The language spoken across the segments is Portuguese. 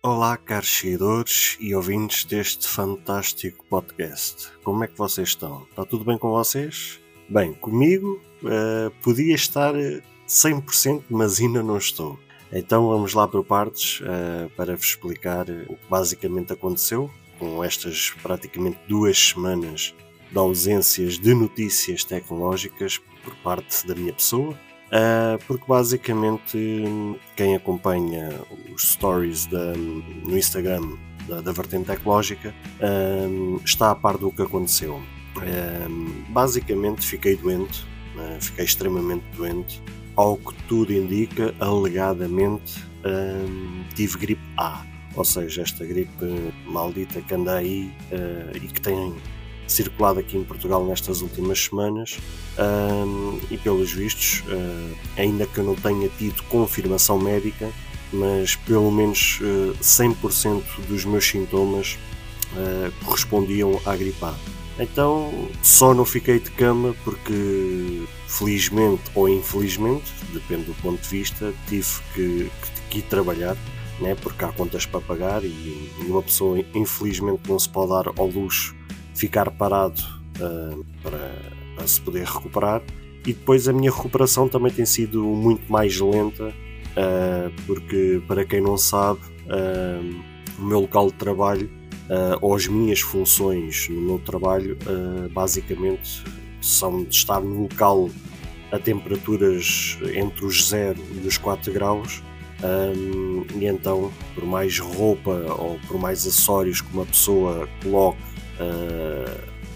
Olá, caros seguidores e ouvintes deste fantástico podcast. Como é que vocês estão? Está tudo bem com vocês? Bem, comigo uh, podia estar 100%, mas ainda não estou. Então vamos lá por partes uh, para vos explicar o que basicamente aconteceu com estas praticamente duas semanas de ausências de notícias tecnológicas por parte da minha pessoa Uh, porque basicamente quem acompanha os stories da, no Instagram da, da vertente tecnológica uh, está a par do que aconteceu. Uh, basicamente fiquei doente, fiquei extremamente doente. Ao que tudo indica, alegadamente tive gripe A, ou seja, esta gripe maldita que anda aí e que tem circulado aqui em Portugal nestas últimas semanas um, e pelos vistos, uh, ainda que eu não tenha tido confirmação médica, mas pelo menos uh, 100% dos meus sintomas uh, correspondiam à gripe A. Então só não fiquei de cama porque felizmente ou infelizmente, depende do ponto de vista, tive que, que, que trabalhar né, porque há contas para pagar e uma pessoa infelizmente não se pode dar ao luxo ficar parado uh, para, para, se poder recuperar. E depois a minha recuperação também tem sido muito mais lenta, uh, porque para quem não sabe, uh, o meu local de trabalho ou as minhas funções no meu trabalho basicamente são de estar no local a temperaturas entre os 0 e os 4 graus. Um, e então, por mais roupa ou por mais acessórios que uma pessoa coloque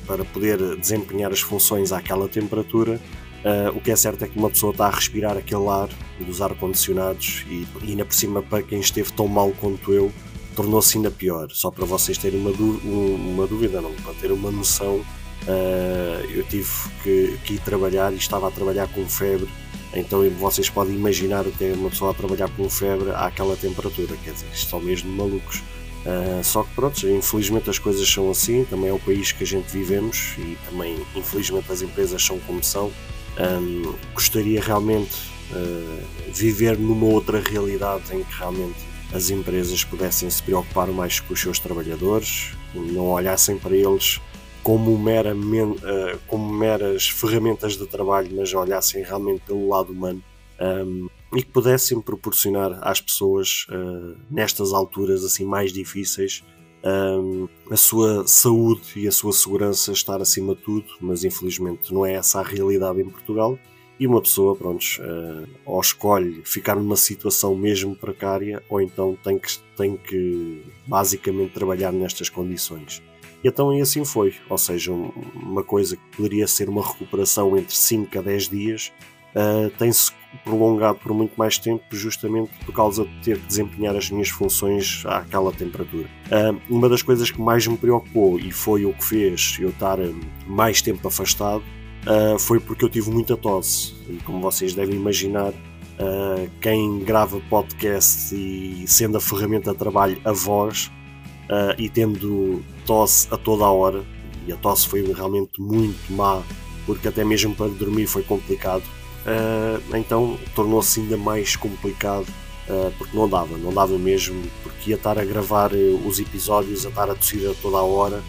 para poder desempenhar as funções àquela temperatura. Uh, o que é certo é que uma pessoa está a respirar aquele ar dos ar-condicionados e, e ainda por cima, para quem esteve tão mal quanto eu, tornou-se ainda pior. Só para vocês terem uma, uma dúvida, não, para ter uma noção, uh, eu tive que, que, ir trabalhar e estava a trabalhar com febre. Então vocês podem imaginar o que é uma pessoa a trabalhar com febre àquela temperatura, quer dizer, estão mesmo malucos. Uh, só que pronto, infelizmente as coisas são assim, também é o país que a gente vivemos e também infelizmente as empresas são como são. Um, gostaria realmente uh, viver numa outra realidade em que realmente as empresas pudessem se preocupar mais com os seus trabalhadores, não olhassem para eles como, meramente, uh, como meras ferramentas de trabalho, mas olhassem realmente pelo lado humano. Um, e que pudessem proporcionar às pessoas, uh, nestas alturas assim mais difíceis, um, a sua saúde e a sua segurança estar acima de tudo, mas infelizmente não é essa a realidade em Portugal. E uma pessoa, pronto, uh, ou escolhe ficar numa situação mesmo precária, ou então tem que, tem que basicamente trabalhar nestas condições. E então e assim foi, ou seja, uma coisa que poderia ser uma recuperação entre 5 a 10 dias, uh, tem-se prolongado por muito mais tempo, justamente por causa de ter que desempenhar as minhas funções àquela temperatura. Uh, uma das coisas que mais me preocupou e foi o que fez eu estar mais tempo afastado uh, foi porque eu tive muita tosse. E como vocês devem imaginar, uh, quem grava podcast e sendo a ferramenta de trabalho a voz e tendo tosse a toda a hora, e a tosse foi realmente muito má, porque até mesmo para dormir foi complicado uh, então tornou-se ainda mais complicado uh, porque não dava, não dava mesmo, porque ia estar a gravar eh, os episódios, a estar a tossir a toda a hora,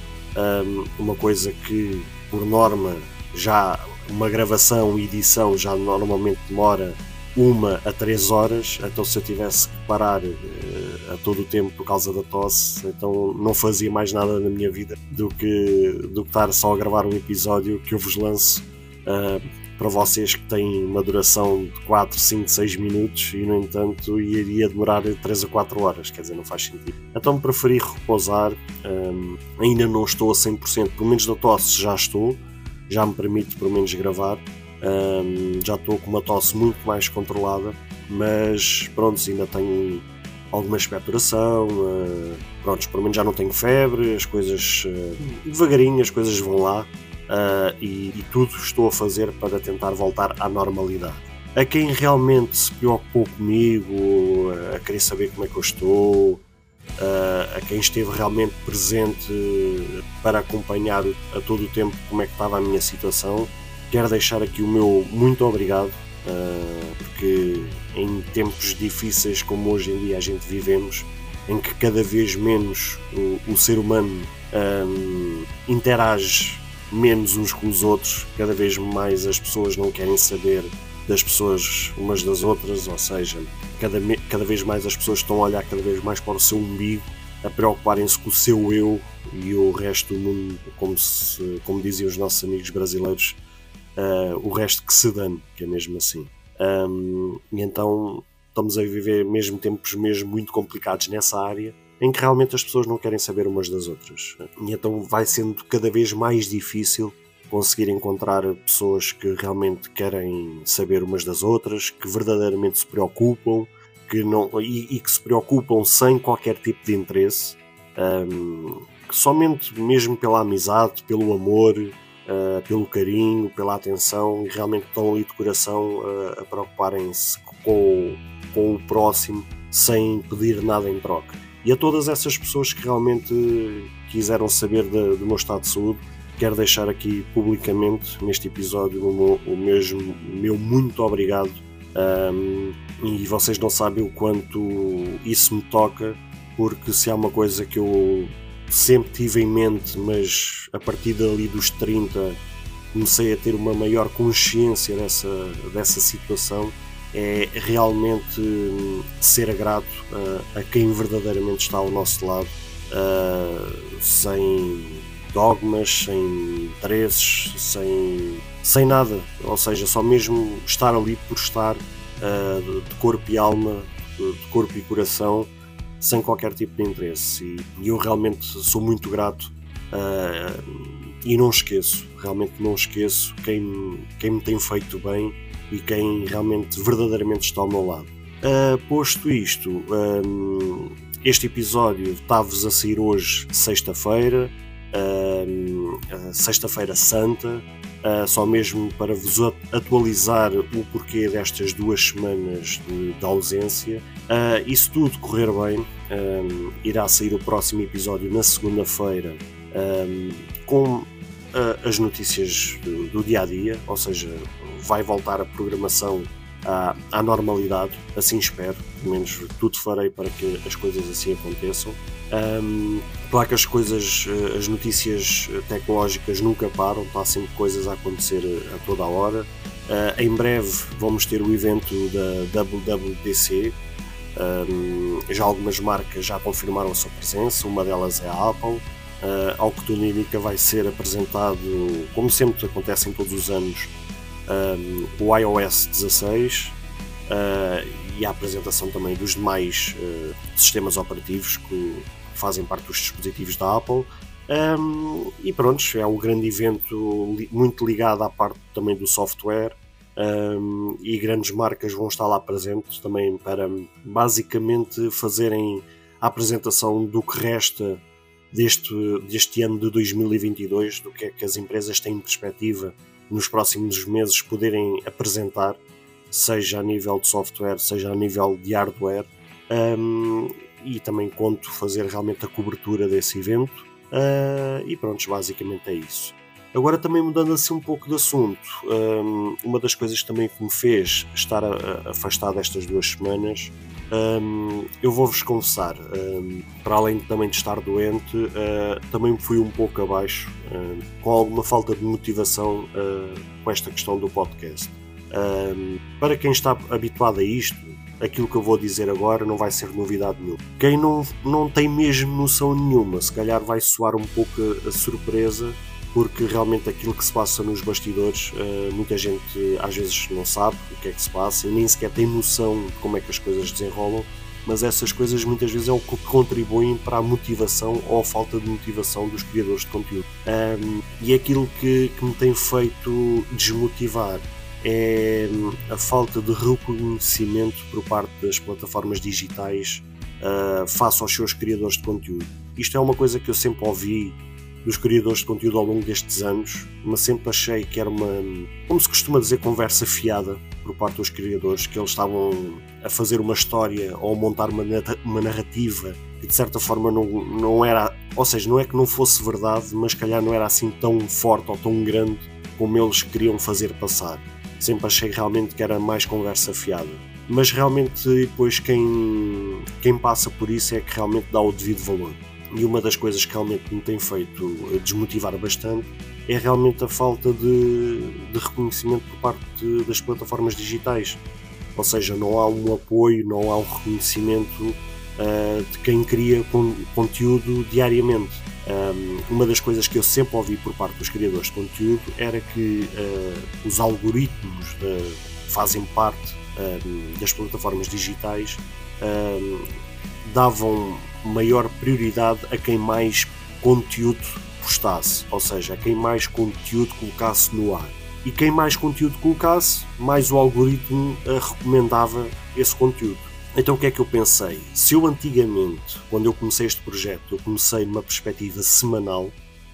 um, uma coisa que por norma já uma gravação e edição já normalmente demora uma a três horas, então se eu tivesse que parar uh, a todo o tempo por causa da tosse, então não fazia mais nada na minha vida do que, do que estar só a gravar um episódio que eu vos lanço uh, para vocês que têm uma duração de 4, 5, 6 minutos e no entanto iria demorar 3 a 4 horas, quer dizer, não faz sentido. Então preferi repousar, um, ainda não estou a 100%, pelo menos da tosse já estou, já me permite pelo menos gravar, um, já estou com uma tosse muito mais controlada, mas pronto, ainda tenho alguma expectoração, uh, pronto, pelo menos já não tenho febre, as coisas uh, devagarinho, as coisas vão lá, uh, e, e tudo estou a fazer para tentar voltar à normalidade. A quem realmente se preocupou comigo, a querer saber como é que eu estou, a quem esteve realmente presente para acompanhar a todo o tempo como é que estava a minha situação, quero deixar aqui o meu muito obrigado, porque em tempos difíceis como hoje em dia a gente vivemos, em que cada vez menos o, o ser humano um, interage menos uns com os outros, cada vez mais as pessoas não querem saber das pessoas umas das outras, ou seja, cada, cada vez mais as pessoas estão a olhar cada vez mais para o seu umbigo, a preocuparem-se com o seu eu e o resto do mundo, como, se, como diziam os nossos amigos brasileiros, uh, o resto que se dane, que é mesmo assim. Um, e então estamos a viver mesmo tempos mesmo muito complicados nessa área em que realmente as pessoas não querem saber umas das outras. E então vai sendo cada vez mais difícil conseguir encontrar pessoas que realmente querem saber umas das outras, que verdadeiramente se preocupam, que não, e, e que se preocupam sem qualquer tipo de interesse, um, que somente mesmo pela amizade, pelo amor, uh, pelo carinho, pela atenção, e realmente estão ali de coração uh, a preocuparem-se com, com o próximo sem pedir nada em troca. E a todas essas pessoas que realmente quiseram saber de, do meu estado de saúde, quero deixar aqui publicamente neste episódio o meu, o mesmo, o meu muito obrigado. Um, e vocês não sabem o quanto isso me toca, porque se há uma coisa que eu sempre tive em mente, mas a partir dali dos 30 comecei a ter uma maior consciência dessa, dessa situação é realmente hum, ser grato uh, a quem verdadeiramente está ao nosso lado, uh, sem dogmas, sem interesses, sem, sem nada, ou seja, só mesmo estar ali por estar uh, de corpo e alma, de corpo e coração, sem qualquer tipo de interesse. E, eu realmente sou muito grato e não esqueço, realmente não esqueço quem, quem me tem feito bem e quem realmente verdadeiramente está ao meu lado. Uh, posto isto, um, este episódio está-vos a sair hoje, sexta-feira, um, sexta-feira santa, uh, só mesmo para vos atualizar o porquê destas duas semanas de, de ausência. Uh, e se tudo correr bem, irá sair o próximo episódio na segunda-feira com as notícias do, do dia a dia, ou seja, vai voltar a programação à, à, normalidade, assim espero, pelo menos tudo farei para que as coisas assim aconteçam. Um, claro que as coisas, eh, as notícias tecnológicas nunca param, há sempre coisas a acontecer a toda a hora. Uh, em breve vamos ter o evento da WWDC. Um, já algumas marcas já confirmaram a sua presença, uma delas é a Apple. Uh, a Octonímica vai ser apresentado, como sempre acontece em todos os anos, um, o iOS 16 uh, e a apresentação também dos demais uh, sistemas operativos que fazem parte dos dispositivos da Apple. Um, e pronto, é um grande evento li muito ligado à parte também do software. Um, e grandes marcas vão estar lá presentes também para basicamente fazerem a apresentação do que resta deste, deste ano de 2022, do que é que as empresas têm em perspectiva nos próximos meses poderem apresentar, seja a nível de software, seja a nível de hardware, um, e também conto fazer realmente a cobertura desse evento. Uh, e pronto, basicamente é isso. Agora também mudando assim um pouco de assunto, um, uma das coisas também que me fez estar afastado estas duas semanas um, eu vou-vos confessar, um, para além também de estar doente, uh, também fui um pouco abaixo, com alguma falta de motivação uh, com esta questão do podcast. para quem está habituado a isto, aquilo que eu vou dizer agora não vai ser novidade nenhuma. Quem não, não tem mesmo noção nenhuma, se calhar vai soar um pouco a surpresa porque realmente aquilo que se passa nos bastidores, uh, muita gente às vezes não sabe o que é que se passa e nem sequer tem noção de como é que as coisas desenrolam, mas essas coisas muitas vezes é o que contribuem para a motivação ou a falta de motivação dos criadores de conteúdo. E aquilo que, me tem feito desmotivar é a falta de reconhecimento por parte das plataformas digitais uh, face aos seus criadores de conteúdo. Isto é uma coisa que eu sempre ouvi dos criadores de conteúdo ao longo destes anos, mas sempre achei que era uma, como se costuma dizer, conversa fiada por parte dos criadores, que eles estavam a fazer uma história ou a montar uma, uma narrativa que de certa forma não, não era, ou seja, não é que não fosse verdade, mas calhar não era assim tão forte ou tão grande como eles queriam fazer passar. Sempre achei realmente que era mais conversa fiada. Mas realmente depois quem, quem passa por isso é que realmente dá o devido valor. E uma das coisas que realmente me tem feito desmotivar bastante é realmente a falta de, de reconhecimento por parte das plataformas digitais. Ou seja, não há um apoio, não há um reconhecimento uh, de quem cria con conteúdo diariamente. Um, uma das coisas que eu sempre ouvi por parte dos criadores de conteúdo era que uh, os algoritmos de, fazem parte uh, das plataformas digitais uh, davam maior prioridade a quem mais conteúdo postasse, ou seja, a quem mais conteúdo colocasse no ar. E quem mais conteúdo colocasse, mais o algoritmo recomendava esse conteúdo. Então o que é que eu pensei? Se eu antigamente, quando eu comecei este projeto, eu comecei numa perspectiva semanal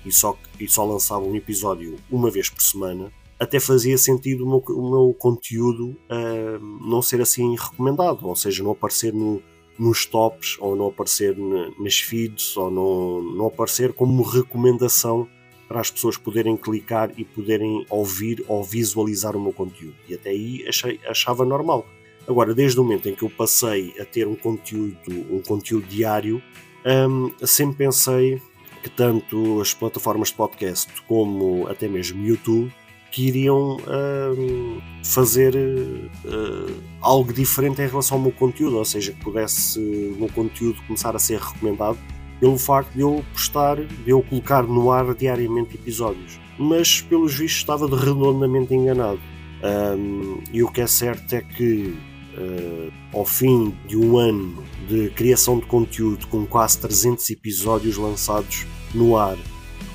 e só, e só lançava um episódio uma vez por semana, até fazia sentido o meu, o meu conteúdo uh, não ser assim recomendado, ou seja, não aparecer no, nos tops, ou não aparecer nas feeds, ou não, não aparecer como recomendação para as pessoas poderem clicar e poderem ouvir ou visualizar o meu conteúdo. E até aí achei, achava normal. Agora, desde o momento em que eu passei a ter um conteúdo, um conteúdo diário, um, sempre pensei que tanto as plataformas de podcast como até mesmo YouTube que iriam um, fazer uh, algo diferente em relação ao meu conteúdo, ou seja, que pudesse o meu conteúdo começar a ser recomendado pelo facto de eu postar, de eu colocar no ar diariamente episódios. Mas, pelos vistos, estava de redondamente enganado. Um, e o que é certo é que uh, ao fim de um ano de criação de conteúdo com quase 300 episódios lançados no ar,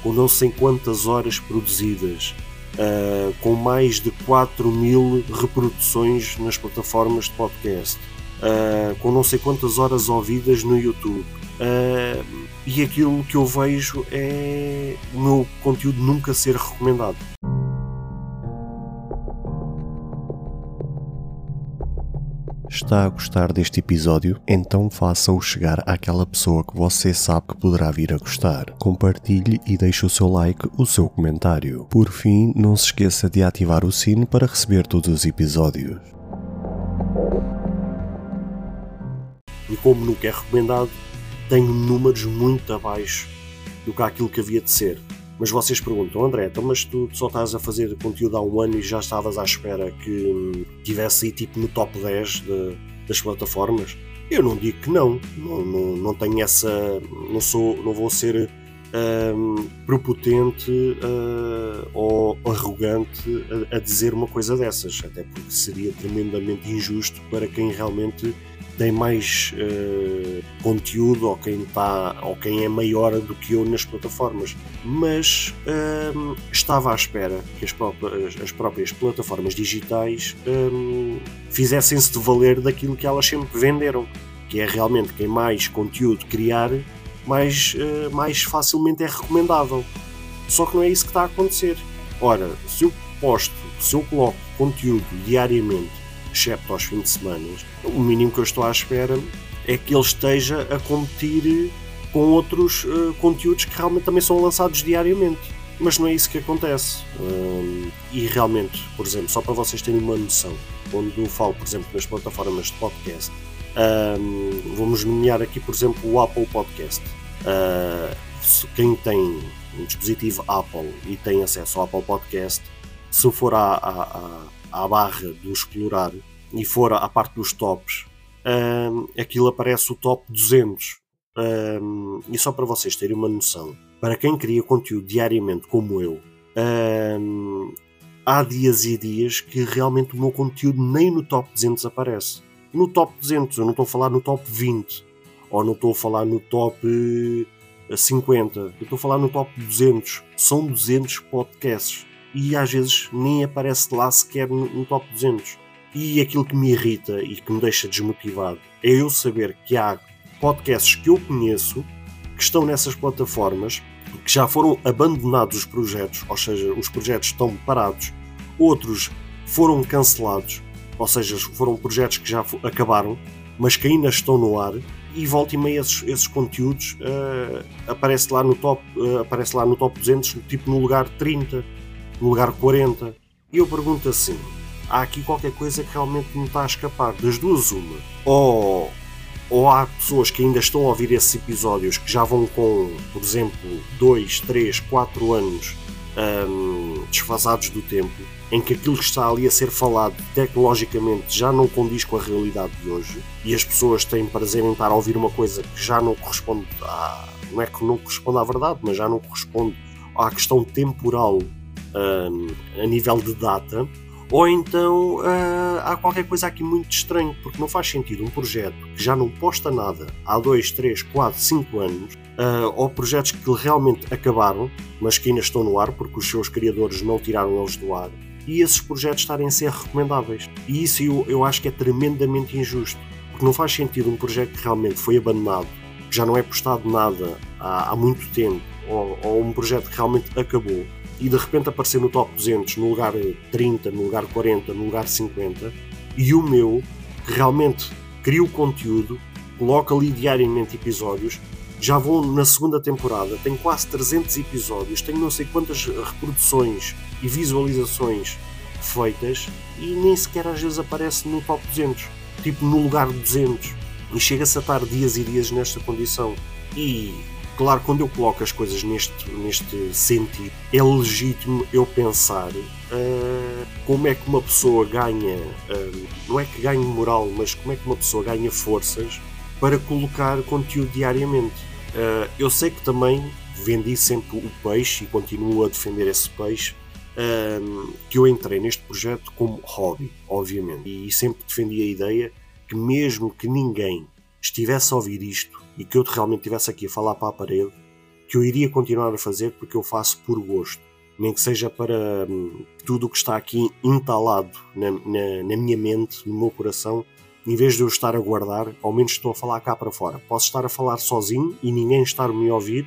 com não sei quantas horas produzidas, uh, com mais de 4 mil reproduções nas plataformas de podcast, uh, com não sei quantas horas ouvidas no YouTube. e aquilo que eu vejo é o meu conteúdo nunca ser recomendado. Está a gostar deste episódio? Então faça-o chegar àquela pessoa que você sabe que poderá vir a gostar. Compartilhe e deixe o seu like, o seu comentário. Por fim, não se esqueça de ativar o sino para receber todos os episódios. E como nunca é recomendado, tenho números muito abaixo do que aquilo que havia de ser. Mas vocês perguntam, André, então, mas tu só estás a fazer conteúdo há um ano e já estavas à espera que hum, tivesse aí tipo no top 10 de, das plataformas? Eu não digo que não, não, não, não tenho essa. não sou. não vou ser um, prepotente uh, ou arrogante a, a dizer uma coisa dessas, até porque seria tremendamente injusto para quem realmente tem mais uh, conteúdo ou quem, tá, ou quem é maior do que eu nas plataformas. Mas uh, estava à espera que as próprias, as próprias plataformas digitais um, fizessem-se de valer daquilo que elas sempre venderam, que é realmente quem mais conteúdo criar, mais, uh, mais facilmente é recomendável. Só que não é isso que está a acontecer. Ora, se eu posto, se eu coloco conteúdo diariamente excepto aos fins de semana, o mínimo que eu estou à espera é que ele esteja a competir com outros uh, conteúdos que realmente também são lançados diariamente. Mas não é isso que acontece. E realmente, por exemplo, só para vocês terem uma noção, quando eu falo, por exemplo, nas plataformas de podcast, vamos nomear aqui, por exemplo, o Apple Podcast. Uh, quem tem um dispositivo Apple e tem acesso ao Apple Podcast, se for à, à, à barra do explorar e for à parte dos tops, um, aquilo aparece o top 200. Um, e só para vocês terem uma noção, para quem cria conteúdo diariamente como eu, um, há dias e dias que realmente o meu conteúdo nem no top 200 aparece. No top 200, eu não estou a falar no top 20, ou não estou a falar no top 50, eu estou a falar no top 200. São 200 podcasts e às vezes nem aparece lá sequer no, no top 200. E aquilo que me irrita e que me deixa desmotivado é eu saber que há podcasts que eu conheço que estão nessas plataformas que já foram abandonados os projetos, ou seja, os projetos estão parados, outros foram cancelados, ou seja, foram projetos que já acabaram, mas que ainda estão no ar, e volta e meia esses, esses conteúdos uh, aparece lá no top uh, aparece lá no top 200 tipo no lugar 30 no lugar 40 e eu pergunto assim há aqui qualquer coisa que realmente me está a escapar das duas uma ou ou há pessoas que ainda estão a ouvir esses episódios que já vão com, por exemplo, 2, 3, 4 anos um, desfasados do tempo, em que aquilo que está ali a ser falado tecnologicamente já não condiz com a realidade de hoje e as pessoas têm prazer em estar a ouvir uma coisa que já não corresponde à. não é que não corresponde à verdade, mas já não corresponde à questão temporal um, a nível de data ou então uh, há qualquer coisa aqui muito estranho, porque não faz sentido um projeto que já não posta nada há 2, 3, 4, 5 anos, uh, ou projetos que realmente acabaram, mas que ainda estão no ar porque os seus criadores não tiraram eles do ar, e esses projetos estarem a ser recomendáveis. E isso eu, eu acho que é tremendamente injusto, porque não faz sentido um projeto que realmente foi abandonado, que já não é postado nada há, há muito tempo, ou, ou um projeto que realmente acabou, e de repente aparecer no top 200, no lugar 30, no lugar 40, no lugar 50, e o meu, que realmente cria o conteúdo, coloca ali diariamente episódios, já vou na segunda temporada, tenho quase 300 episódios, tenho não sei quantas reproduções e visualizações feitas e nem sequer às vezes aparece no top 200, tipo no lugar 200. E chega-se a estar dias e dias nesta condição. E Claro, quando eu coloco as coisas neste, neste sentido, é legítimo eu pensar uh, como é que uma pessoa ganha, uh, não é que ganhe moral, mas como é que uma pessoa ganha forças para colocar conteúdo diariamente. Uh, eu sei que também vendi sempre o peixe e continuo a defender esse peixe, que eu entrei neste projeto como hobby, obviamente, e sempre defendi a ideia que mesmo que ninguém estivesse a ouvir isto e que eu realmente estivesse aqui a falar para a parede, que eu iria continuar a fazer porque eu faço por gosto. Nem que seja para hum, tudo o que está aqui entalado na, na, na, minha mente, no meu coração, em vez de eu estar a guardar, ao menos estou a falar cá para fora. Posso estar a falar sozinho e ninguém estar a me ouvir,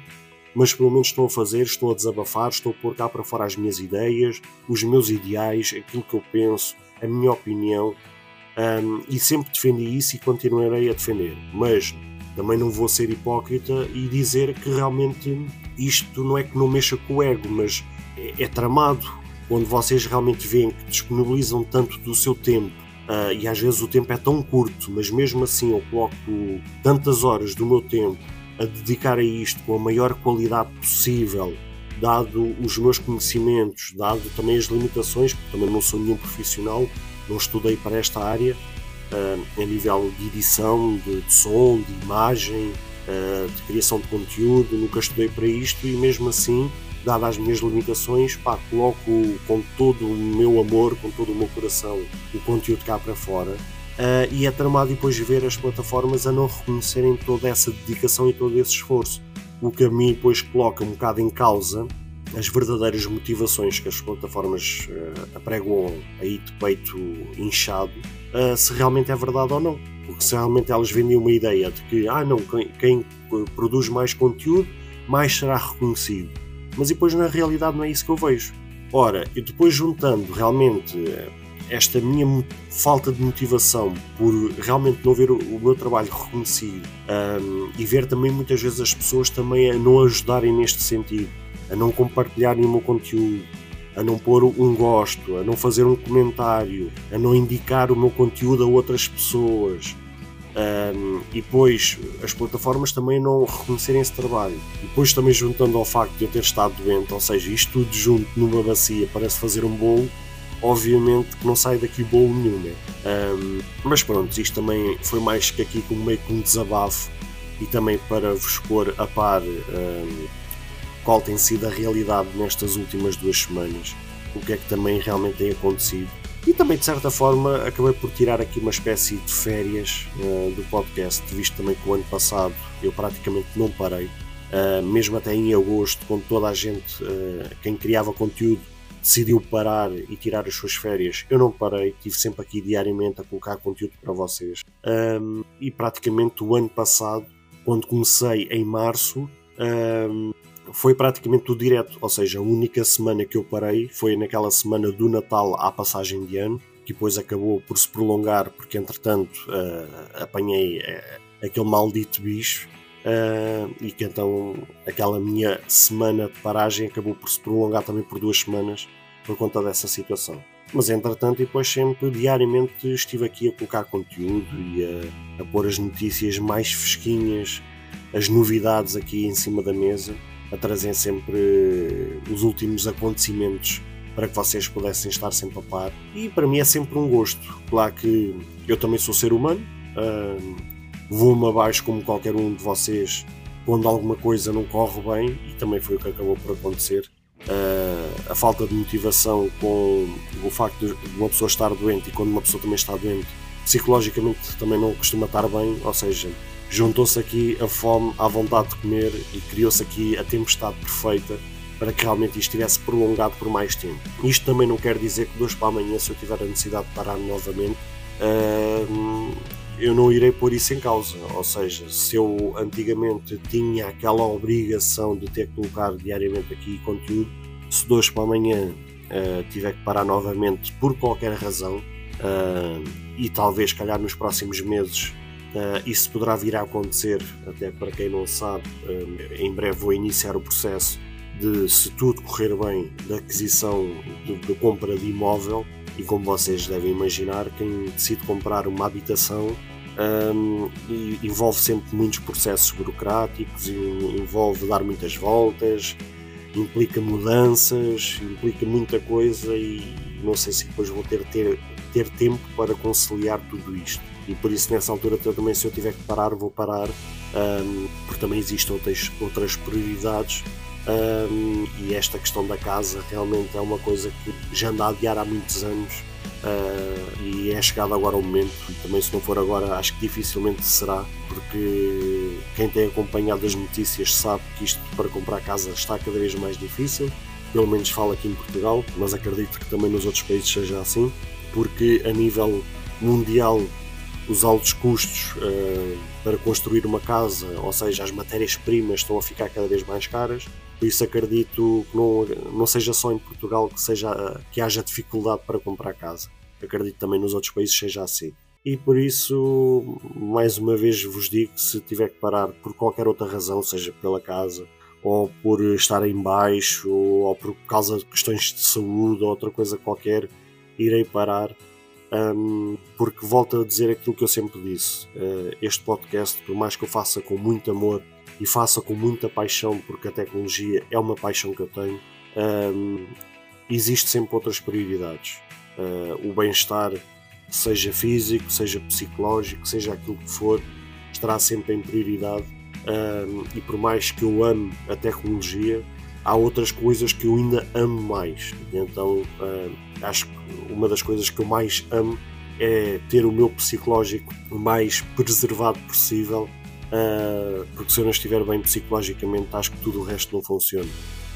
mas pelo menos estou a fazer, estou a desabafar, estou a pôr cá para fora as minhas ideias, os meus ideais, aquilo que eu penso, a minha opinião. Um, e sempre defendi isso e continuarei a defender. Mas também não vou ser hipócrita e dizer que realmente isto não é que não mexa com o ego, mas é, é tramado. Quando vocês realmente veem que disponibilizam tanto do seu tempo uh, e às vezes o tempo é tão curto, mas mesmo assim eu coloco tantas horas do meu tempo a dedicar a isto com a maior qualidade possível, dado os meus conhecimentos, dado também as limitações, porque também não sou nenhum profissional, não estudei para esta área, a nível de edição, de, de som, de imagem, uh, de criação de conteúdo, nunca estudei para isto e mesmo assim, dadas as minhas limitações, pá, coloco com todo o meu amor, com todo o meu coração, o conteúdo cá para fora. Uh, e é tramado depois ver as plataformas a não reconhecerem toda essa dedicação e todo esse esforço. O que a mim depois coloca um bocado em causa as verdadeiras motivações que as plataformas uh, apregoam aí de peito inchado, uh, se realmente é verdade ou não. Porque se realmente elas vendem uma ideia de que, ah não, quem, quem produz mais conteúdo, mais será reconhecido. Mas depois na realidade não é isso que eu vejo. Ora, e depois juntando realmente eh, esta minha falta de motivação por realmente não ver o, meu trabalho reconhecido um, e ver também muitas vezes as pessoas também a não ajudarem neste sentido a não compartilharem o meu conteúdo, a não pôr um gosto, a não fazer um comentário, a não indicar o meu conteúdo a outras pessoas. Um, e depois as plataformas também não reconhecerem esse trabalho. E depois também juntando ao facto de eu ter estado doente, ou seja, isto tudo junto numa bacia parece fazer um bolo, obviamente que não sai daqui bolo nenhum, né? Um, mas pronto, isto também foi mais que aqui como meio que um desabafo e também para vos pôr a par um, qual tem sido a realidade nestas últimas duas semanas, o que é que também realmente tem acontecido. E também, de certa forma, acabei por tirar aqui uma espécie de férias uh, do podcast, visto também que o ano passado eu praticamente não parei. Uh, mesmo até em agosto, quando toda a gente, uh, quem criava conteúdo, decidiu parar e tirar as suas férias, eu não parei, estive sempre aqui diariamente a colocar conteúdo para vocês. Um, e praticamente o ano passado, quando comecei em março, um, foi praticamente tudo direto, ou seja, a única semana que eu parei foi naquela semana do Natal à passagem de ano, que depois acabou por se prolongar, porque entretanto uh, apanhei uh, aquele maldito bicho. Uh, e que então aquela minha semana de paragem acabou por se prolongar também por duas semanas por conta dessa situação. Mas entretanto, depois sempre diariamente estive aqui a colocar conteúdo e a, a pôr as notícias mais fresquinhas, as novidades aqui em cima da mesa, a trazer sempre os últimos acontecimentos para que vocês pudessem estar sempre a par. E para mim é sempre um gosto. Claro que eu também sou ser humano, vou-me abaixo como qualquer um de vocês quando alguma coisa não corre bem, e também foi o que acabou por acontecer uh, a falta de motivação com o facto de uma pessoa estar doente e quando uma pessoa também está doente, psicologicamente também não costuma estar bem, ou seja, juntou-se aqui a fome à vontade de comer e criou-se aqui a tempestade perfeita para que realmente isto estivesse prolongado por mais tempo. Isto também não quer dizer que de hoje para amanhã, se eu tiver a necessidade de parar novamente, uh, eu não irei pôr isso em causa. Ou seja, se eu antigamente tinha aquela obrigação de ter que colocar diariamente aqui conteúdo, se de hoje para amanhã uh, tiver que parar novamente por qualquer razão, uh, e talvez, calhar, nos próximos meses isso poderá vir a acontecer, até para quem não sabe, uh, em breve vou iniciar o processo de, se tudo correr bem, da aquisição de, compra de imóvel e como vocês devem imaginar, quem decide comprar uma habitação um, envolve sempre muitos processos burocráticos, envolve dar muitas voltas, implica mudanças, implica muita coisa e não sei se depois vou ter, ter, ter tempo para conciliar tudo isto. E por isso, nessa altura, também, se eu tiver que parar, vou parar, um, porque também existem outras, outras prioridades um, e esta questão da casa realmente é uma coisa que já anda a adiar há muitos anos uh, e é chegado agora o momento. E também, se não for agora, acho que dificilmente será, porque quem tem acompanhado as notícias sabe que isto para comprar casa está cada vez mais difícil. Pelo menos falo aqui em Portugal, mas acredito que também nos outros países seja assim, porque a nível mundial os altos custos uh, para construir uma casa, ou seja, as matérias-primas estão a ficar cada vez mais caras. Por isso acredito que não, não seja só em Portugal que, seja, que haja dificuldade para comprar casa. Acredito também nos outros países seja assim. E por isso, mais uma vez vos digo que se tiver que parar por qualquer outra razão, seja pela casa, ou por estar em baixo, ou por causa de questões de saúde, ou outra coisa qualquer, irei parar um, porque volto a dizer aquilo que eu sempre disse: uh, este podcast, por mais que eu faça com muito amor e faça com muita paixão, porque a tecnologia é uma paixão que eu tenho, um, existe sempre outras prioridades. Uh, o bem-estar, seja físico, seja psicológico, seja aquilo que for, estará sempre em prioridade. Um, e por mais que eu ame a tecnologia, há outras coisas que eu ainda amo mais. Então, uh, acho que uma das coisas que eu mais amo é ter o meu psicológico o mais preservado possível, uh, porque se eu não estiver bem psicologicamente, acho que tudo o resto não funciona.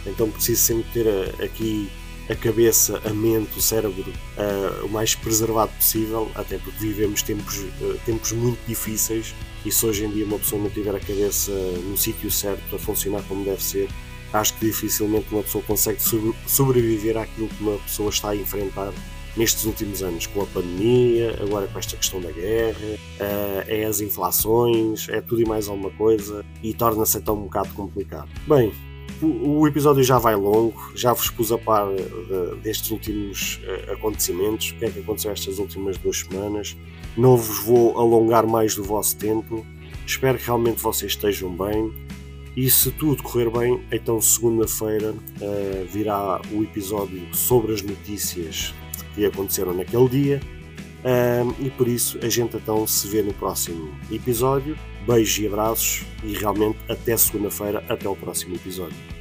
Então preciso sempre ter a, aqui a cabeça, a mente, o cérebro uh, o mais preservado possível, até porque vivemos tempos, uh, tempos muito difíceis e se hoje em dia uma pessoa não tiver a cabeça no sítio certo a funcionar como deve ser, acho que dificilmente uma pessoa consegue sobreviver àquilo que uma pessoa está a enfrentar nestes últimos anos, com a pandemia, agora com esta questão da guerra, uh, é as inflações, é tudo e mais alguma coisa e torna-se então um bocado complicado. Bem, o, episódio já vai longo, já vos pus a par de, destes últimos uh, acontecimentos, o que é que aconteceu estas últimas duas semanas. Não vos vou alongar mais do vosso tempo, espero que realmente vocês estejam bem. E se tudo correr bem, então segunda-feira uh, virá o episódio sobre as notícias que aconteceram naquele dia. Uh, e por isso a gente então se vê no próximo episódio. Beijos e abraços e realmente até segunda-feira, até o próximo episódio.